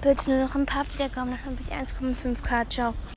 Bitte nur noch ein paar wiederkommen. Dann habe ich 1,5k. Ciao.